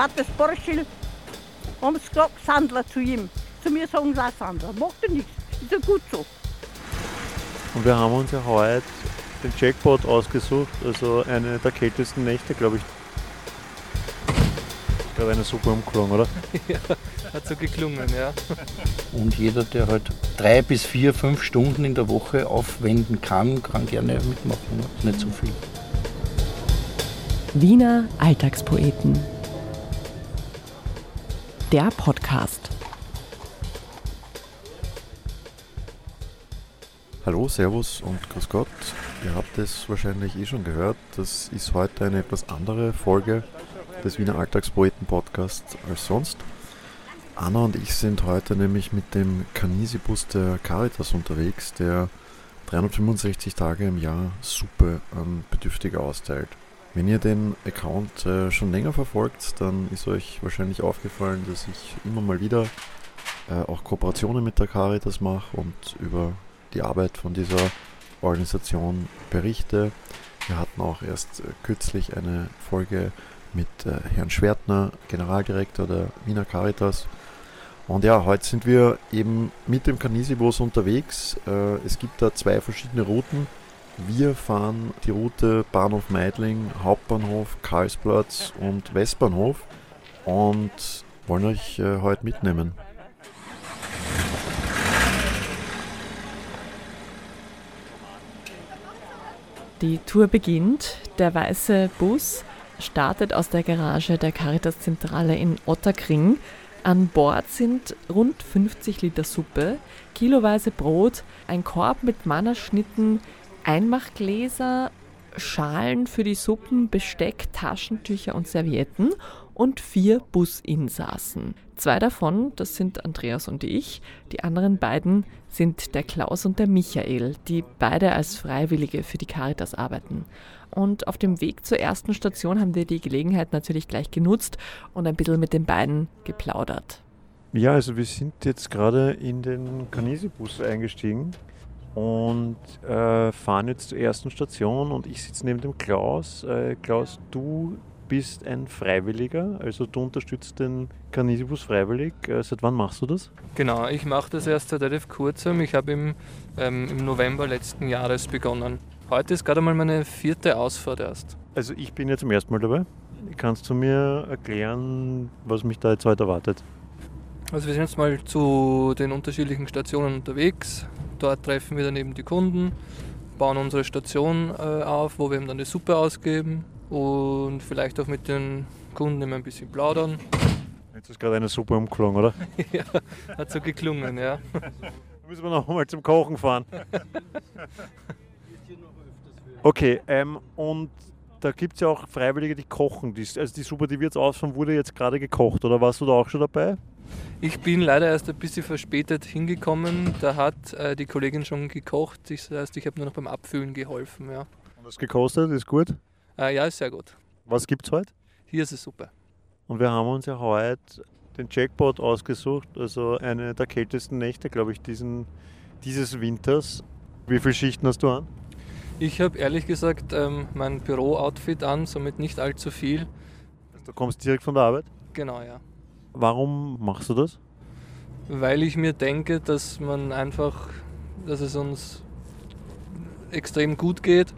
Vater Sporschil, haben sie gesagt, Sandler zu ihm. Zu mir sagen sie auch Sandler. Macht ja nichts, ist ja gut so. Und wir haben uns ja heute den Jackpot ausgesucht, also eine der kältesten Nächte, glaube ich. Gerade eine super Umklung, oder? ja, hat so geklungen, ja. Und jeder, der halt drei bis vier, fünf Stunden in der Woche aufwenden kann, kann gerne mitmachen. Nicht so viel. Wiener Alltagspoeten. Der Podcast. Hallo, Servus und Grüß Gott. Ihr habt es wahrscheinlich eh schon gehört. Das ist heute eine etwas andere Folge des Wiener Alltagspoeten Podcasts als sonst. Anna und ich sind heute nämlich mit dem Canisibus der Caritas unterwegs, der 365 Tage im Jahr Suppe an Bedürftige austeilt. Wenn ihr den Account äh, schon länger verfolgt, dann ist euch wahrscheinlich aufgefallen, dass ich immer mal wieder äh, auch Kooperationen mit der Caritas mache und über die Arbeit von dieser Organisation berichte. Wir hatten auch erst äh, kürzlich eine Folge mit äh, Herrn Schwertner, Generaldirektor der Wiener Caritas. Und ja, heute sind wir eben mit dem Canisibus unterwegs. Äh, es gibt da zwei verschiedene Routen. Wir fahren die Route Bahnhof Meidling, Hauptbahnhof, Karlsplatz und Westbahnhof und wollen euch heute mitnehmen. Die Tour beginnt. Der weiße Bus startet aus der Garage der Caritas-Zentrale in Otterkring. An Bord sind rund 50 Liter Suppe, kiloweise Brot, ein Korb mit Mannerschnitten, Einmachgläser, Schalen für die Suppen, Besteck, Taschentücher und Servietten und vier Businsassen. Zwei davon, das sind Andreas und ich, die anderen beiden sind der Klaus und der Michael, die beide als Freiwillige für die Caritas arbeiten. Und auf dem Weg zur ersten Station haben wir die Gelegenheit natürlich gleich genutzt und ein bisschen mit den beiden geplaudert. Ja, also wir sind jetzt gerade in den Canisibus eingestiegen und äh, fahren jetzt zur ersten Station und ich sitze neben dem Klaus. Äh, Klaus, du bist ein Freiwilliger, also du unterstützt den Canisibus freiwillig. Äh, seit wann machst du das? Genau, ich mache das erst seit relativ kurzem. Ich habe im, ähm, im November letzten Jahres begonnen. Heute ist gerade mal meine vierte Ausfahrt erst. Also ich bin jetzt zum ersten Mal dabei. Kannst du mir erklären, was mich da jetzt heute erwartet? Also wir sind jetzt mal zu den unterschiedlichen Stationen unterwegs. Dort treffen wir dann eben die Kunden, bauen unsere Station äh, auf, wo wir eben dann die Suppe ausgeben und vielleicht auch mit den Kunden immer ein bisschen plaudern. Jetzt ist gerade eine Suppe umgelungen, oder? ja, hat so geklungen, ja. Da müssen wir noch mal zum Kochen fahren. Okay, ähm, und da gibt es ja auch Freiwillige, die kochen. Die, also die Suppe, die wir jetzt ausfahren, wurde jetzt gerade gekocht, oder warst du da auch schon dabei? Ich bin leider erst ein bisschen verspätet hingekommen. Da hat äh, die Kollegin schon gekocht. Das heißt, ich habe nur noch beim Abfüllen geholfen. Ja. Und das gekostet, ist gut? Äh, ja, ist sehr gut. Was gibt es heute? Hier ist es super. Und wir haben uns ja heute den Jackpot ausgesucht, also eine der kältesten Nächte, glaube ich, diesen, dieses Winters. Wie viele Schichten hast du an? Ich habe ehrlich gesagt ähm, mein Büro-Outfit an, somit nicht allzu viel. Also du kommst direkt von der Arbeit? Genau, ja. Warum machst du das? Weil ich mir denke, dass man einfach, dass es uns extrem gut geht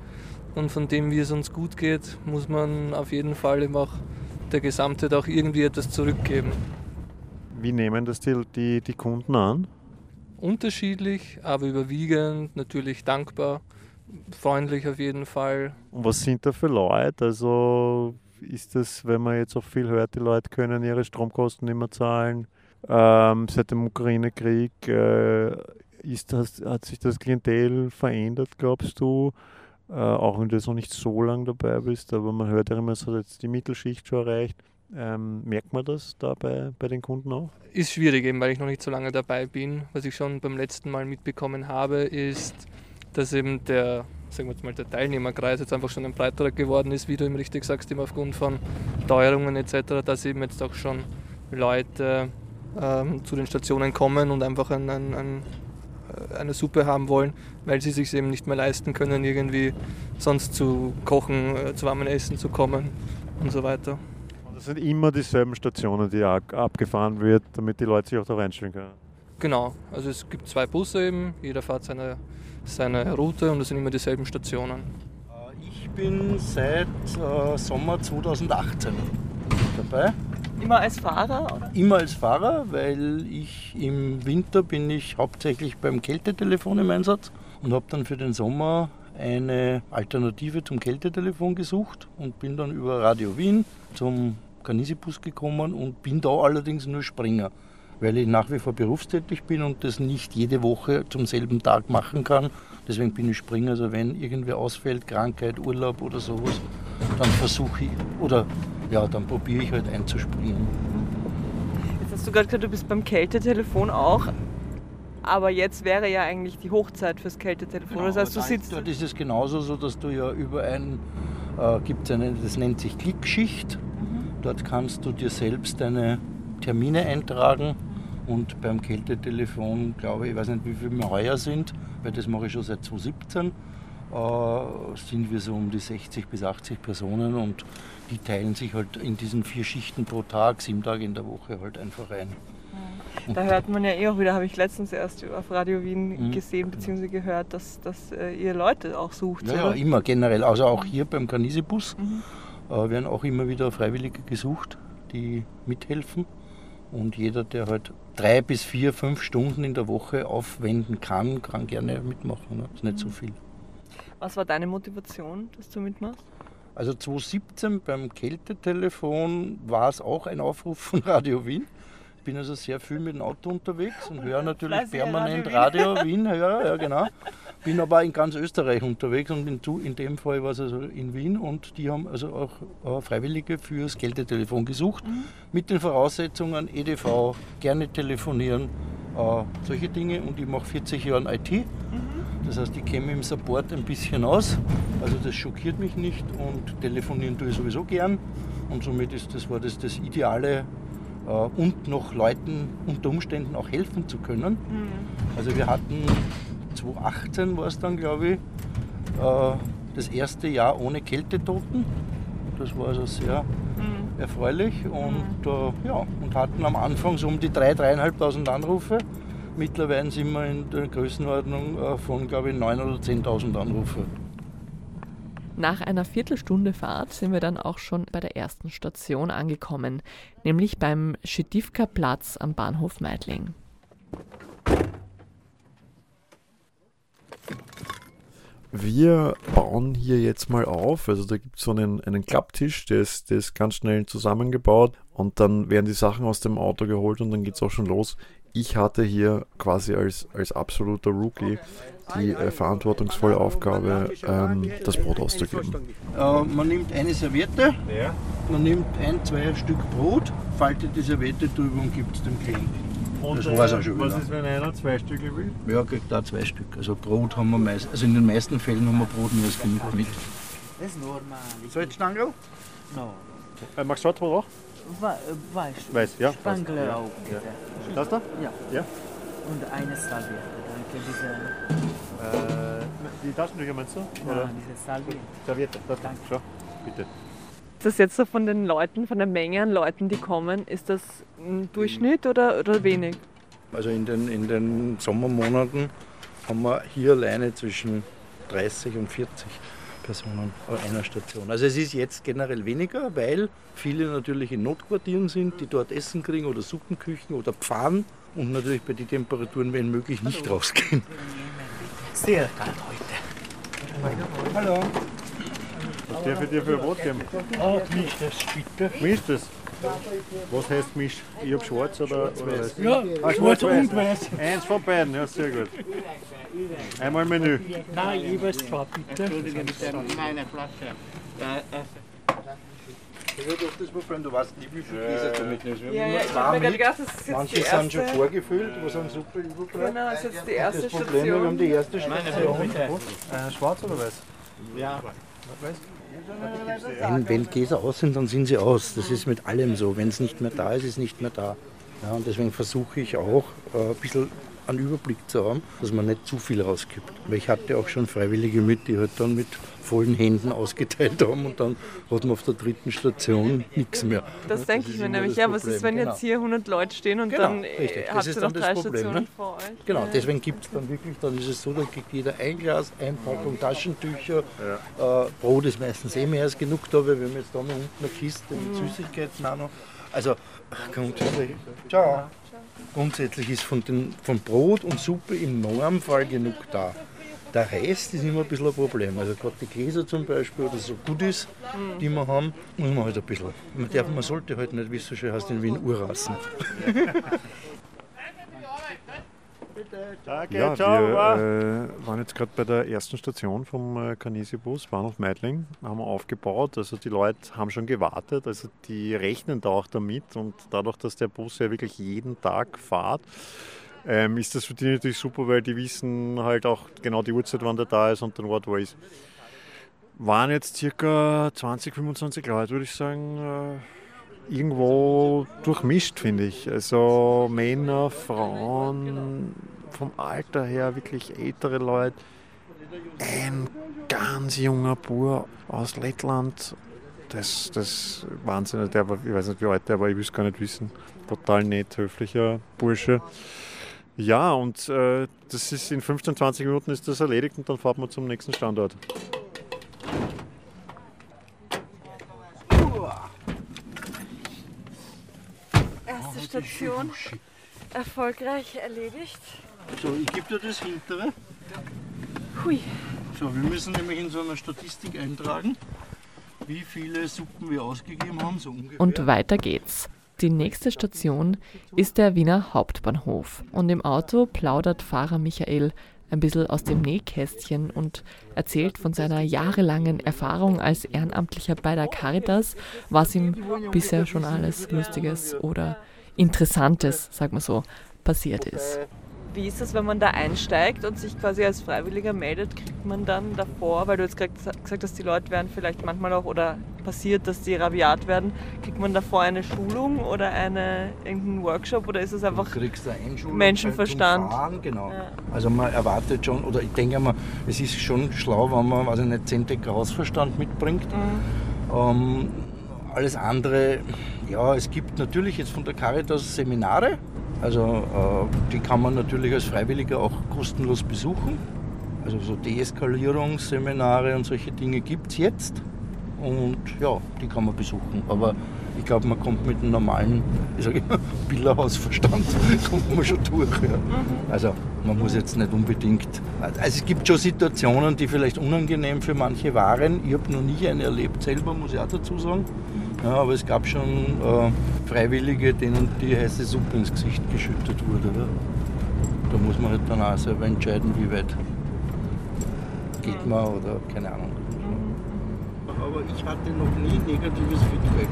und von dem, wie es uns gut geht, muss man auf jeden Fall eben auch der Gesamtheit auch irgendwie etwas zurückgeben. Wie nehmen das die, die, die Kunden an? Unterschiedlich, aber überwiegend natürlich dankbar, freundlich auf jeden Fall. Und was sind da für Leute? Also ist das, wenn man jetzt auch viel hört, die Leute können ihre Stromkosten nicht mehr zahlen. Ähm, seit dem Ukraine-Krieg äh, hat sich das Klientel verändert, glaubst du? Äh, auch wenn du jetzt noch nicht so lange dabei bist, aber man hört ja immer, es hat jetzt die Mittelschicht schon erreicht. Ähm, merkt man das da bei, bei den Kunden auch? Ist schwierig, eben weil ich noch nicht so lange dabei bin. Was ich schon beim letzten Mal mitbekommen habe, ist, dass eben der sagen wir jetzt mal, der Teilnehmerkreis jetzt einfach schon ein breiterer geworden ist, wie du ihm richtig sagst, eben aufgrund von Teuerungen etc., dass eben jetzt auch schon Leute ähm, zu den Stationen kommen und einfach ein, ein, ein, äh, eine Suppe haben wollen, weil sie sich eben nicht mehr leisten können, irgendwie sonst zu kochen, äh, zu warmen Essen zu kommen und so weiter. Das sind immer dieselben Stationen, die ab- abgefahren wird, damit die Leute sich auch da reinstellen können. Genau, also es gibt zwei Busse eben, jeder fährt seine, seine Route und es sind immer dieselben Stationen. Äh, Ich bin seit äh, Sommer 2018 dabei. Immer als Fahrer? Oder? Immer als Fahrer, weil ich im Winter bin ich hauptsächlich beim Kältetelefon im Einsatz und habe dann für den Sommer eine Alternative zum Kältetelefon gesucht und bin dann über Radio Wien zum Canisibus gekommen und bin da allerdings nur Springer, weil ich nach wie vor berufstätig bin und das nicht jede Woche zum selben Tag machen kann. Deswegen bin ich Springer. Also wenn irgendwer ausfällt, Krankheit, Urlaub oder sowas, dann versuche ich oder ja, dann probiere ich halt einzuspringen. Jetzt hast du gerade gesagt, du bist beim Kältetelefon auch. Aber jetzt wäre ja eigentlich die Hochzeit fürs Kältetelefon. das heißt, du sitzt. Dort ist es genauso so, dass du ja über ein, äh, gibt eine, das nennt sich Klickschicht. Dort kannst du dir selbst deine Termine eintragen. Und beim Kältetelefon, glaube ich, ich weiß nicht, wie viele wir heuer sind, weil das mache ich schon seit 2017, äh, sind wir so um die 60 bis 80 Personen und die teilen sich halt in diesen vier Schichten pro Tag, sieben Tage in der Woche halt einfach ein. Da hört man ja eh auch wieder, habe ich letztens erst auf Radio Wien Mhm. gesehen bzw. gehört, dass, dass äh, ihr Leute auch sucht. Ja, ja, immer generell. Also auch hier beim Canisibus Mhm. äh, werden auch immer wieder Freiwillige gesucht, die mithelfen. Und jeder, der halt drei bis vier, fünf Stunden in der Woche aufwenden kann, kann gerne mitmachen. Ne? ist nicht so viel. Was war deine Motivation, dass du mitmachst? Also 2017 beim Kältetelefon war es auch ein Aufruf von Radio Wien. Ich bin also sehr viel mit dem Auto unterwegs und höre natürlich permanent Radio Radio Wien. Ja, ja, genau. Bin aber in ganz Österreich unterwegs und in, in dem Fall war es also in Wien und die haben also auch äh, Freiwillige fürs Kältetelefon gesucht. Mit den Voraussetzungen EDV, gerne telefonieren, äh, solche Dinge. Und ich mache 40 Jahre IT. Das heißt, ich mich im Support ein bisschen aus. Also das schockiert mich nicht und telefonieren tue ich sowieso gern. Und somit ist das, war das das Ideale und noch Leuten unter Umständen auch helfen zu können. Also wir hatten 2018 war es dann, glaube ich, äh, das erste Jahr ohne Kältetoten. Das war also sehr erfreulich und, äh, ja, und hatten am Anfang so um die 3.000, 3.500 Anrufe. Mittlerweile sind wir in der Größenordnung äh, von, glaube ich, 9.000 oder 10.000 Anrufe. Nach einer Viertelstunde Fahrt sind wir dann auch schon bei der ersten Station angekommen, nämlich beim Schedivka Platz am Bahnhof Meidling. Wir bauen hier jetzt mal auf. Also da gibt es so einen, einen Klapptisch, der ist, der ist ganz schnell zusammengebaut und dann werden die Sachen aus dem Auto geholt und dann geht es auch schon los. Ich hatte hier quasi als, als absoluter Rookie die äh, verantwortungsvolle Aufgabe, ähm, das Brot auszugeben. Äh, man nimmt eine Serviette, man nimmt ein, zwei Stück Brot, faltet die Serviette drüber und gibt es dem Klienten. Das war's auch schon Was wieder. ist, wenn einer zwei Stücke will? Ja, kriegt da zwei Stück. Also Brot haben wir meist, also in den meisten Fällen haben wir Brot mehr als genug mit. Salzstangel? Äh, magst du Schwarzbrot auch? Weiß. Weiß, ja. Spangler ja. auch, bitte. Das da? Ja. Ja. Und eine Salviette. Danke, diese, Äh, die Taschentücher meinst du? Oder? nein, diese Salviette. Serviette. Das da. Danke. Schau, bitte. Ist das jetzt so von den Leuten, von der Menge an Leuten, die kommen, ist das ein Durchschnitt oder, oder wenig? Also in den, in den Sommermonaten haben wir hier alleine zwischen 30 und 40 Personen auf einer Station. Also es ist jetzt generell weniger, weil viele natürlich in Notquartieren sind, die dort Essen kriegen oder Suppenküchen oder Pfannen und natürlich bei den Temperaturen, wenn möglich, nicht rausgehen. Sehr kalt heute. Hallo. Was darf ich dir für ein Brot geben? Oh, nicht das bitte. Mischtes. Was heißt Misch? Ich hab schwarz oder, oder weiß? Ja, Ah, schwarz und weiß. Eins von beiden, ja, sehr gut. Einmal Menü. Nein, jeweils zwei, bitte. Du weißt nicht, wie viel Gläser du mitnimmst. Wir Ja, haben ja, nur ich zwei habe mir gerade mit. gedacht, das ist jetzt Manche die sind schon vorgefüllt, wo sind super überbleibt. Genau, das ist jetzt die erste Das Problem, wir haben die erste Station. Äh, schwarz oder weiß? Wenn, wenn Gläser aus sind, dann sind sie aus. Das ist mit allem so. Wenn es nicht mehr da ist, ist es nicht mehr da. Ja, und deswegen versuche ich auch äh, ein bisschen einen Überblick zu haben, dass man nicht zu viel rausgibt. Weil ich hatte auch schon Freiwillige mit, die halt dann mit vollen Händen ausgeteilt haben und dann hat man auf der dritten Station nichts mehr. Das denke ich mir nämlich. Ja, was ist, wenn genau. jetzt hier 100 Leute stehen und Genau, dann richtig. äh, Das habt ist ihr noch dann drei Problem, Stationen ne? vor euch? Genau, Ja. deswegen gibt es dann wirklich, dann ist es so, da kriegt jeder ein Glas, eine Packung Taschentücher. Äh, Brot ist meistens eh mehr als genug da, weil wir haben jetzt da noch unten eine Kiste mit Süßigkeiten auch noch. Also grundsätzlich, ciao. Grundsätzlich ist von, den, von Brot und Suppe im Normalfall genug da. Der Rest ist immer ein bisschen ein Problem. Also gerade die Gläser zum Beispiel oder so Goodies, die wir haben, muss man halt ein bisschen. Man, darf, man sollte halt nicht, wie es so schön heißt, in Wien urrassen. Danke, Ja, ciao. wir äh, waren jetzt gerade bei der ersten Station vom äh, Canesi-Bus, Bahnhof Meidling, haben wir aufgebaut. Also die Leute haben schon gewartet, also die rechnen da auch damit und dadurch, dass der Bus ja wirklich jeden Tag fährt, ähm, ist das für die natürlich super, weil die wissen halt auch genau die Uhrzeit, wann der da ist und den Ort, wo er ist. Waren jetzt circa 20, 25 Leute, würde ich sagen. Äh, irgendwo durchmischt, finde ich. Also Männer, Frauen, vom Alter her wirklich ältere Leute. Ein ganz junger Bur aus Lettland. Das, das Wahnsinn. Der war, ich weiß nicht wie alt der war, ich will es gar nicht wissen. Total nett, höflicher Bursche. Ja, und äh, das ist in 15, 20 Minuten ist das erledigt und dann fahren wir zum nächsten Standort. Erste Station erfolgreich erledigt. So, ich gebe dir das hintere. Hui. So, wir müssen nämlich in so einer Statistik eintragen, wie viele Suppen wir ausgegeben haben, so ungefähr. Und weiter geht's. Die nächste Station ist der Wiener Hauptbahnhof. Und im Auto plaudert Fahrer Michael ein bisschen aus dem Nähkästchen und erzählt von seiner jahrelangen Erfahrung als Ehrenamtlicher bei der Caritas, was ihm bisher schon alles Lustiges oder Interessantes, sag mal so, passiert ist. Wie ist es, wenn man da einsteigt und sich quasi als Freiwilliger meldet? Kriegt man dann davor, weil du jetzt gerade gesagt hast, die Leute werden vielleicht manchmal auch oder passiert, dass die rabiat werden, kriegt man davor eine Schulung oder eine, irgendeinen Workshop oder ist es einfach Menschenverstand. Fahren, genau. Ja. Also man erwartet schon, oder ich denke mal, es ist schon schlau, wenn man, ich nicht, 10 Decker Hausverstand mitbringt. Mhm. Ähm, alles andere, ja, es gibt natürlich jetzt von der Caritas Seminare. Also äh, die kann man natürlich als Freiwilliger auch kostenlos besuchen. Also so Deeskalierungsseminare und solche Dinge gibt es jetzt. Und ja, die kann man besuchen. Aber ich glaube, man kommt mit einem normalen, ich sage immer, Bilderhausverstand, kommt man schon durch. Ja. Also man muss jetzt nicht unbedingt. Also es gibt schon Situationen, die vielleicht unangenehm für manche waren. Ich habe noch nie eine erlebt selber, muss ich auch dazu sagen. Ja, aber es gab schon äh, Freiwillige, denen die heiße Suppe ins Gesicht geschüttet wurde. Ja. Da muss man halt dann auch selber entscheiden, wie weit geht man oder keine Ahnung. Aber ich hatte noch nie negatives Feedback.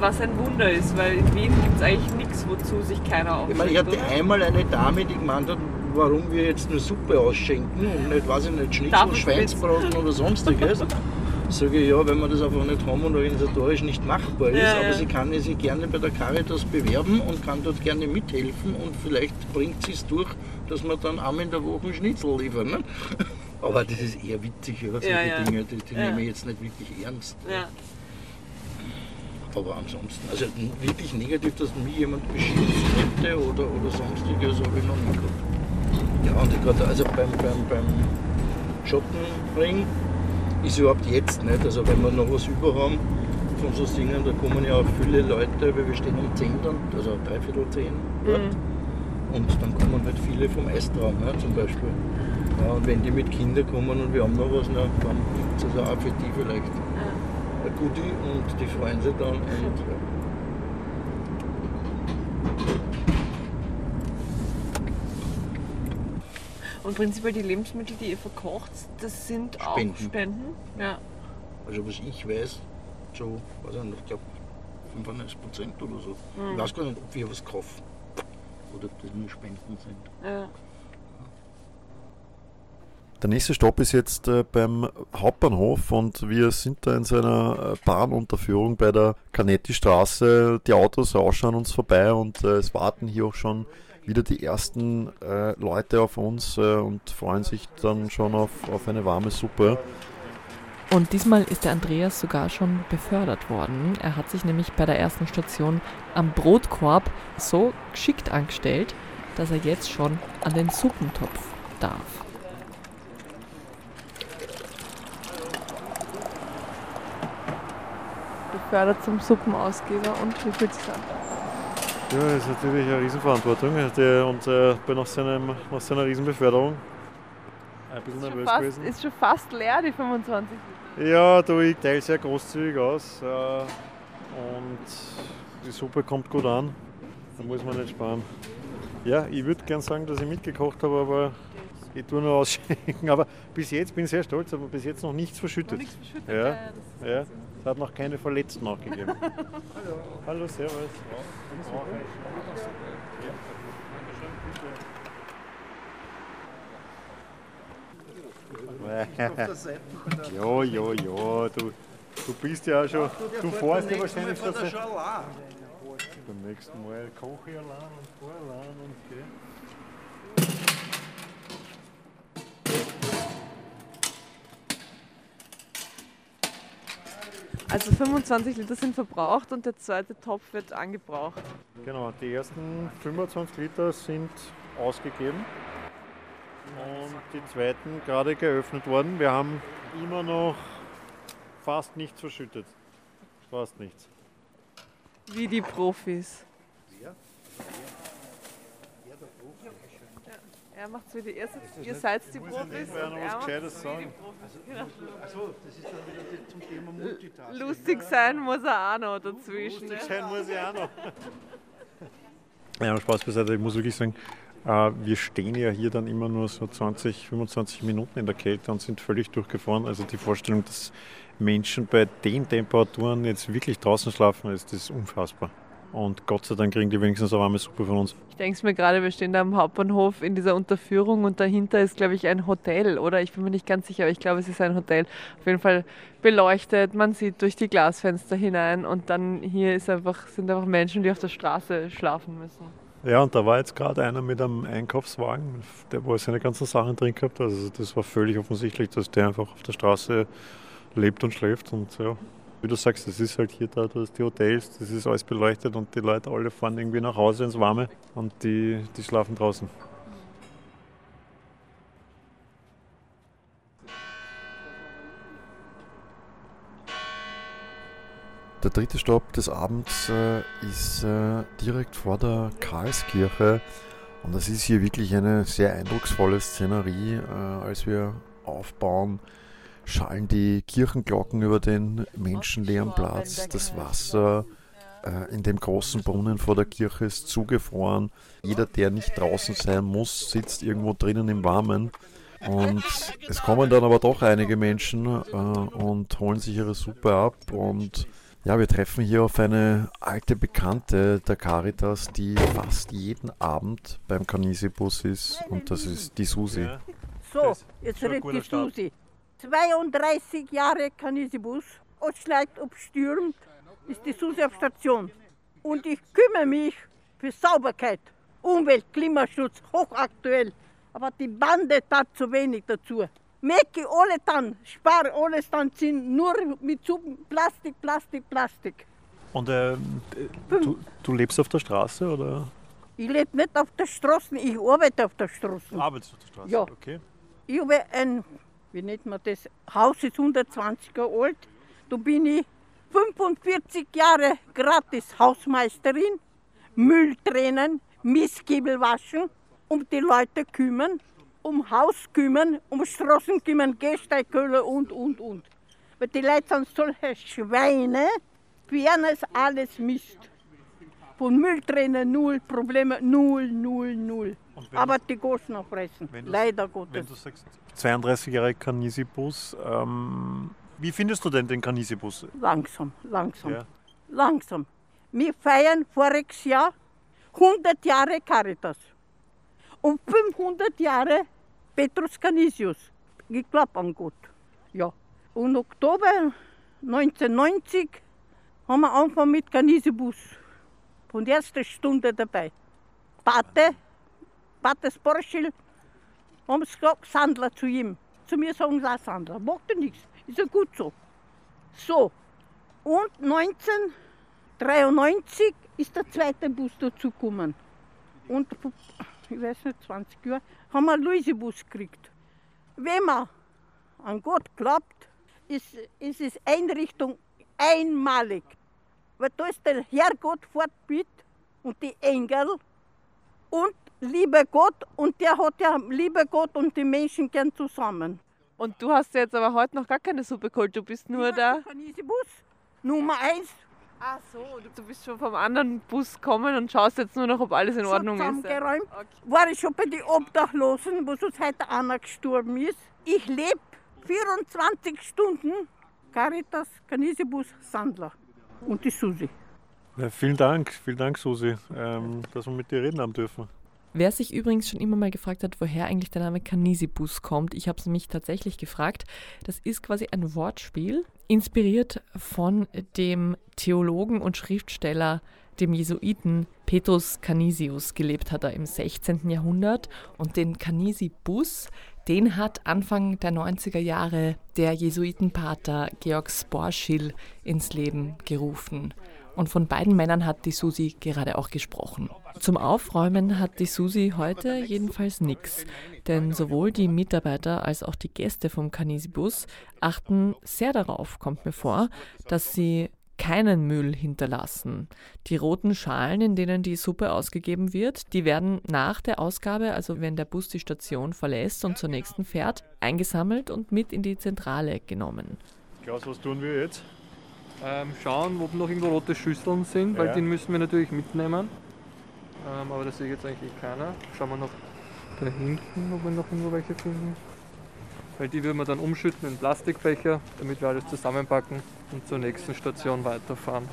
Was ein Wunder ist, weil in Wien gibt es eigentlich nichts, wozu sich keiner Ich meine, ich hatte einmal eine Dame, die gemeint hat, warum wir jetzt nur Suppe ausschenken und nicht, weiß ich nicht, Schnitzel. Schweinsbraten oder sonstiges. Sage ich, ja, wenn wir das einfach nicht haben und organisatorisch nicht machbar ist, Ja, aber ja. sie kann sich gerne bei der Caritas bewerben und kann dort gerne mithelfen und vielleicht bringt sie es durch, dass wir dann einmal in der Woche Schnitzel liefern. Ne? Aber das ist eher witzig, ja, solche Ja. Dinge, die, die Ja. nehme ich jetzt nicht wirklich ernst. Aber ansonsten, also wirklich negativ, dass mich jemand beschimpft hätte oder, oder sonstiges, habe ich noch nie gehabt. Ja, und ich gerade, also beim, beim, beim Schottenring ist überhaupt jetzt nicht. Also wenn wir noch was über haben von so Singen, da kommen ja auch viele Leute, weil wir stehen um 10 dann, also dreiviertel 10 dort. Und dann kommen halt viele vom Eistraum ne, zum Beispiel. Ja, und wenn die mit Kindern kommen und wir haben noch was, na, dann gibt es also auch für die vielleicht ein Goodie und die freuen sich dann. Und, ja. Und prinzipiell die Lebensmittel, die ihr verkocht, das sind auch Spenden. Spenden. Ja. Also was ich weiß, so, weiß ich nicht, ich glaube 95 Prozent oder so. Ich weiß gar nicht, ob wir was kaufen. Oder ob das nur Spenden sind. ja. Der nächste Stopp ist jetzt äh, beim Hauptbahnhof und wir sind da in so einer äh, Bahnunterführung bei der Canetti-Straße. Die Autos rauschen an uns vorbei und äh, es warten hier auch schon wieder die ersten äh, Leute auf uns äh, und freuen sich dann schon auf, auf eine warme Suppe. Und diesmal ist der Andreas sogar schon befördert worden. Er hat sich nämlich bei der ersten Station am Brotkorb so geschickt angestellt, dass er jetzt schon an den Suppentopf darf. Befördert zum Suppenausgeber und wie fühlt sich an? Ja, das ist natürlich eine Riesenverantwortung der, und äh, bin nach, seinem, nach seiner Riesenbeförderung ein bisschen nervös fast, gewesen. ist schon fast leer, die 25 Liter. Ja, du, ich teile sehr großzügig aus äh, und die Suppe kommt gut an. Da muss man nicht sparen. Ja, ich würde gern sagen, dass ich mitgekocht habe, aber ich tue nur ausschenken. Aber bis jetzt bin ich sehr stolz, aber bis jetzt noch nichts verschüttet. Nichts verschüttet. Ja. Ja, es hat noch keine Verletzten nachgegeben. Hallo. Hallo, servus. Ja, ja, ja, du, du bist ja auch schon, du fährst ja wahrscheinlich schon. Beim nächsten Mal koche ich allein und fahre allein und gell. Also 25 Liter sind verbraucht und der zweite Topf wird angebraucht. Genau, die ersten 25 Liter sind ausgegeben und die zweiten gerade geöffnet worden. Wir haben immer noch fast nichts verschüttet. Fast nichts. Wie die Profis. Er macht wie die erste. Ihr seid die Profis. und noch was macht's Gescheites sagen? Achso, das ist dann wieder zum Thema Multitasking. Lustig sein muss er auch noch dazwischen. Lustig sein muss ich auch noch. Ja, Spaß beiseite, ich muss wirklich sagen, äh, wir stehen ja hier dann immer nur so 20, 25 Minuten in der Kälte und sind völlig durchgefahren. Also die Vorstellung, dass Menschen bei den Temperaturen jetzt wirklich draußen schlafen, ist das ist unfassbar. Und Gott sei Dank kriegen die wenigstens eine warme Suppe von uns. Ich denke mir gerade, wir stehen da am Hauptbahnhof in dieser Unterführung und dahinter ist, glaube ich, ein Hotel, oder? Ich bin mir nicht ganz sicher, aber ich glaube, es ist ein Hotel. Auf jeden Fall beleuchtet, man sieht durch die Glasfenster hinein und dann hier ist einfach, sind einfach Menschen, die auf der Straße schlafen müssen. Ja, und da war jetzt gerade einer mit einem Einkaufswagen, der wo er seine ganzen Sachen drin gehabt hat. Also das war völlig offensichtlich, dass der einfach auf der Straße lebt und schläft. Und ja, wie du sagst, das ist halt hier da, du hast die Hotels, das ist alles beleuchtet und die Leute alle fahren irgendwie nach Hause ins Warme und die, die schlafen draußen. Der dritte Stopp des Abends äh, ist äh, direkt vor der Karlskirche und das ist hier wirklich eine sehr eindrucksvolle Szenerie. Äh, als wir aufbauen, schallen die Kirchenglocken über den menschenleeren Platz. Das Wasser äh, in dem großen Brunnen vor der Kirche ist zugefroren. Jeder, der nicht draußen sein muss, sitzt irgendwo drinnen im Warmen. Und es kommen dann aber doch einige Menschen äh, und holen sich ihre Suppe ab und ja, wir treffen hier auf eine alte Bekannte der Caritas, die fast jeden Abend beim Canisibus ist und das ist die Susi. So, jetzt redet die Start. Susi. 32 Jahre Canisibus, ob schneit, ob stürmt, ist die Susi auf Station. Und ich kümmere mich für Sauberkeit, Umwelt, Klimaschutz, hochaktuell. Aber die Bande tat zu wenig dazu. Mecke alle dann, spar alles dann sind nur mit Suppen, Plastik, Plastik, Plastik. Und ähm, du, du lebst auf der Straße oder Ich lebe nicht auf der Straße, ich arbeite auf der Straße. arbeitest du auf der Straße? Ja. Okay. Ich habe ein, wie nennt man das, Haus ist 120 Jahre alt. Da bin ich 45 Jahre gratis Hausmeisterin, Müll trennen, Mistkibel waschen, um die Leute kümmern, um Haus kümmern, um Straßen kümmern, Gehsteigköhle und, und, und. Weil die Leute sind solche Schweine, ihnen ist alles Mist. Von Müll trennen null, Probleme null, null, null. Wenn Aber die Goschen aufreißen, wenn du- leider Wenn Gottes. du sagst 32 Jahre Canisibus, ähm, wie findest du denn den Canisibus? Langsam, langsam, Ja. langsam. Wir feiern voriges Jahr 100 Jahre Caritas und 500 Jahre Petrus Canisius. geglaubt an Gott. Ja. Und Oktober 1990 haben wir angefangen mit Kanisebus. Von der ersten Stunde dabei. Pate, Pates Borschel, haben sie gesagt, Sandler zu ihm. Zu mir sagen sie auch Sandler. Macht ja nichts. Ist ja gut so. So. Und 1993 ist der zweite Bus dazugekommen. Und ich weiß nicht, 20 Jahre, haben wir einen Luisebus gekriegt. Wenn man an Gott glaubt, ist, ist es Einrichtung einmalig. Weil da ist der Herrgott fortbiet und die Engel und lieber Gott und der hat ja lieber Gott und die Menschen gern zusammen. Und du hast jetzt aber heute noch gar keine Suppe geholt, du bist nur da. Bus Nummer eins. Ach so, du bist schon vom anderen Bus gekommen und schaust jetzt nur noch, ob alles in schon Ordnung ist. zusammengeräumt. War ich schon bei den Obdachlosen, wo sonst heute einer gestorben ist. Ich lebe 24 Stunden Caritas Kanisebus Sandler und die Susi. Ja, vielen Dank, vielen Dank, Susi, ähm, dass wir mit dir reden haben dürfen. Wer sich übrigens schon immer mal gefragt hat, woher eigentlich der Name Kanisibus kommt, ich habe es mich tatsächlich gefragt. Das ist quasi ein Wortspiel, inspiriert von dem Theologen und Schriftsteller, dem Jesuiten Petrus Canisius. Gelebt hat er im 16. Jahrhundert und den Canisibus, den hat Anfang der 90er Jahre der Jesuitenpater Georg Sporschil ins Leben gerufen. Und von beiden Männern hat die Susi gerade auch gesprochen. Zum Aufräumen hat die Susi heute jedenfalls nichts. Denn sowohl die Mitarbeiter als auch die Gäste vom Canisibus achten sehr darauf, kommt mir vor, dass sie keinen Müll hinterlassen. Die roten Schalen, in denen die Suppe ausgegeben wird, die werden nach der Ausgabe, also wenn der Bus die Station verlässt und zur nächsten fährt, eingesammelt und mit in die Zentrale genommen. Klaus, was tun wir jetzt? Ähm, schauen, ob noch irgendwo rote Schüsseln sind, weil Ja. die müssen wir natürlich mitnehmen. Ähm, aber das sehe ich jetzt eigentlich eh keiner. Schauen wir noch da hinten, ob wir noch irgendwo welche finden. Weil die würden wir dann umschütten in Plastikbecher, damit wir alles zusammenpacken und zur nächsten Station weiterfahren.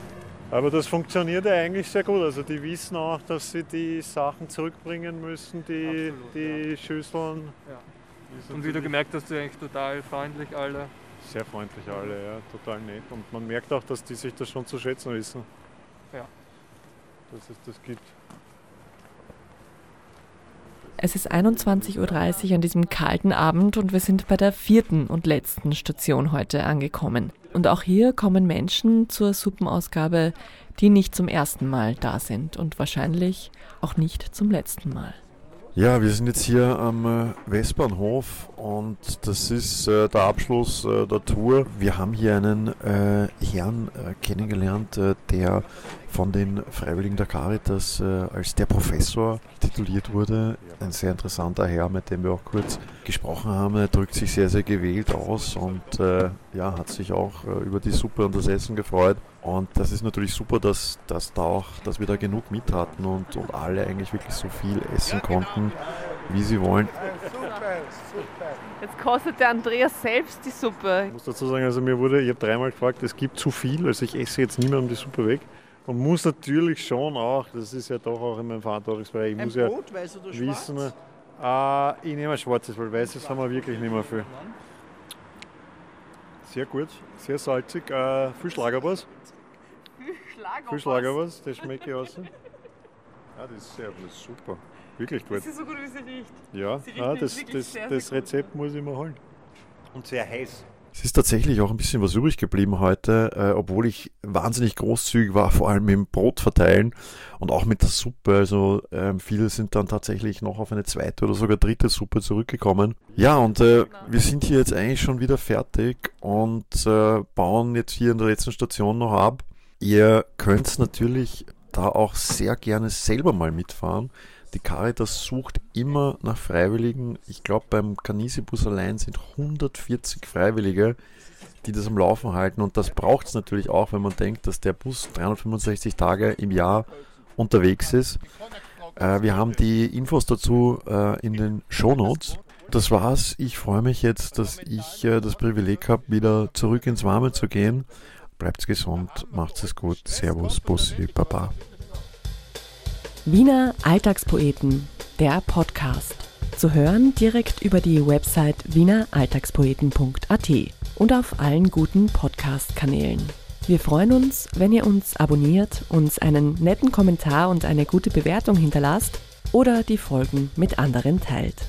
Aber das funktioniert ja eigentlich sehr gut. Also die wissen auch, dass sie die Sachen zurückbringen müssen, die, Absolut, die Schüsseln. Ja. Und wie du gemerkt hast, die eigentlich total freundlich alle. Sehr freundlich alle, ja, total nett. Und man merkt auch, dass die sich das schon zu schätzen wissen. Ja. Dass es das gibt. Es ist 21.30 Uhr an diesem kalten Abend und wir sind bei der vierten und letzten Station heute angekommen. Und auch hier kommen Menschen zur Suppenausgabe, die nicht zum ersten Mal da sind und wahrscheinlich auch nicht zum letzten Mal. Ja, wir sind jetzt hier am äh, Westbahnhof und das ist äh, der Abschluss äh, der Tour. Wir haben hier einen äh, Herrn äh, kennengelernt, äh, der von den Freiwilligen der Caritas äh, als der Professor tituliert wurde. Ein sehr interessanter Herr, mit dem wir auch kurz gesprochen haben. Er drückt sich sehr, sehr gewählt aus und äh, ja, hat sich auch äh, über die Suppe und das Essen gefreut. Und das ist natürlich super, dass, dass, da auch, dass wir da genug mit hatten und, und alle eigentlich wirklich so viel essen konnten, wie sie wollen. Jetzt kostet der Andreas selbst die Suppe. Ich muss dazu sagen, also mir wurde, ich habe dreimal gefragt, es gibt zu viel, also ich esse jetzt niemandem die Suppe weg. Und muss natürlich schon auch, das ist ja doch auch in meinem Verantwortungsbereich, ich Ein muss ja Brot, weiß oder wissen, schwarz? äh, ich nehme ein schwarzes, weil weißes haben wir wirklich nicht mehr viel. Sehr gut, sehr salzig, äh, viel Schlagerbass. Viel Schlagerbass, das schmecke ich aus. Ja, das ist sehr das ist super. Wirklich gut. Das ist so gut, wie sie riecht. Ja, Sie riecht ah, das, das, das sehr gut. Rezept muss ich mir holen. Und sehr heiß. Es ist tatsächlich auch ein bisschen was übrig geblieben heute, äh, obwohl ich wahnsinnig großzügig war, vor allem im Brot verteilen und auch mit der Suppe. Also ähm, viele sind dann tatsächlich noch auf eine zweite oder sogar dritte Suppe zurückgekommen. Ja, und äh, wir sind hier jetzt eigentlich schon wieder fertig und äh, bauen jetzt hier in der letzten Station noch ab. Ihr könnt natürlich da auch sehr gerne selber mal mitfahren. Die Caritas sucht immer nach Freiwilligen. Ich glaube, beim Canisibus allein sind 140 Freiwillige, die das am Laufen halten. Und das braucht es natürlich auch, wenn man denkt, dass der Bus 365 Tage im Jahr unterwegs ist. Äh, wir haben die Infos dazu äh, in den Shownotes. Das war's. Ich freue mich jetzt, dass ich äh, das Privileg habe, wieder zurück ins Warme zu gehen. Bleibt gesund, macht's es gut. Servus, Bussi, Baba. Wiener Alltagspoeten, der Podcast. Zu hören direkt über die Website wieneralltagspoeten.at und auf allen guten Podcast-Kanälen. Wir freuen uns, wenn ihr uns abonniert, uns einen netten Kommentar und eine gute Bewertung hinterlasst oder die Folgen mit anderen teilt.